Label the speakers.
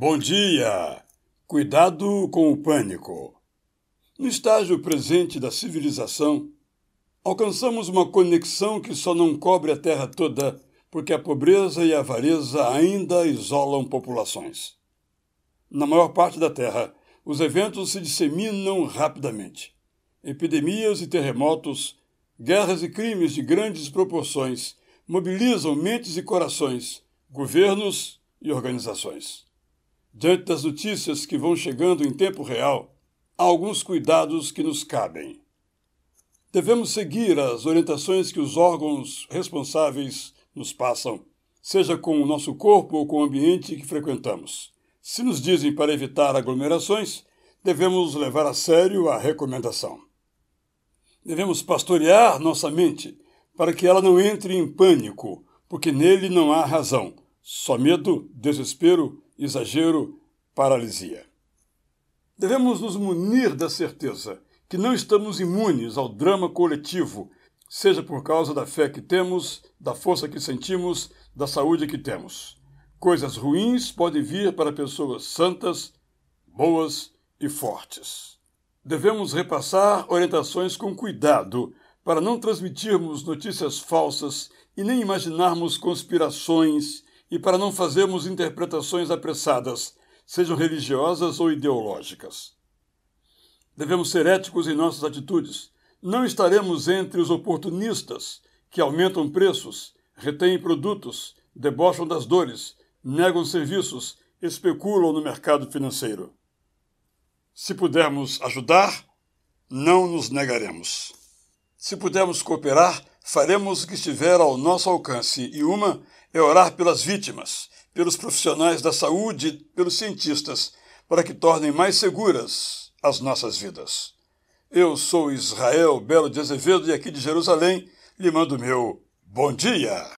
Speaker 1: Bom dia! Cuidado com o pânico. No estágio presente da civilização, alcançamos uma conexão que só não cobre a Terra toda, porque a pobreza e a avareza ainda isolam populações. Na maior parte da Terra, os eventos se disseminam rapidamente. Epidemias e terremotos, guerras e crimes de grandes proporções mobilizam mentes e corações, governos e organizações. Diante das notícias que vão chegando em tempo real, há alguns cuidados que nos cabem. Devemos seguir as orientações que os órgãos responsáveis nos passam, seja com o nosso corpo ou com o ambiente que frequentamos. Se nos dizem para evitar aglomerações, devemos levar a sério a recomendação. Devemos pastorear nossa mente para que ela não entre em pânico, porque nele não há razão, só medo, desespero exagero, paralisia. Devemos nos munir da certeza que não estamos imunes ao drama coletivo, seja por causa da fé que temos, da força que sentimos, da saúde que temos. Coisas ruins podem vir para pessoas santas, boas e fortes. Devemos repassar orientações com cuidado para não transmitirmos notícias falsas e nem imaginarmos conspirações e para não fazermos interpretações apressadas, sejam religiosas ou ideológicas. Devemos ser éticos em nossas atitudes. Não estaremos entre os oportunistas que aumentam preços, retêm produtos, debocham das dores, negam serviços, especulam no mercado financeiro. Se pudermos ajudar, não nos negaremos. Se pudermos cooperar, faremos o que estiver ao nosso alcance, e uma é orar pelas vítimas, pelos profissionais da saúde, pelos cientistas, para que tornem mais seguras as nossas vidas. Eu sou Israel Belo de Azevedo e aqui de Jerusalém lhe mando meu bom dia.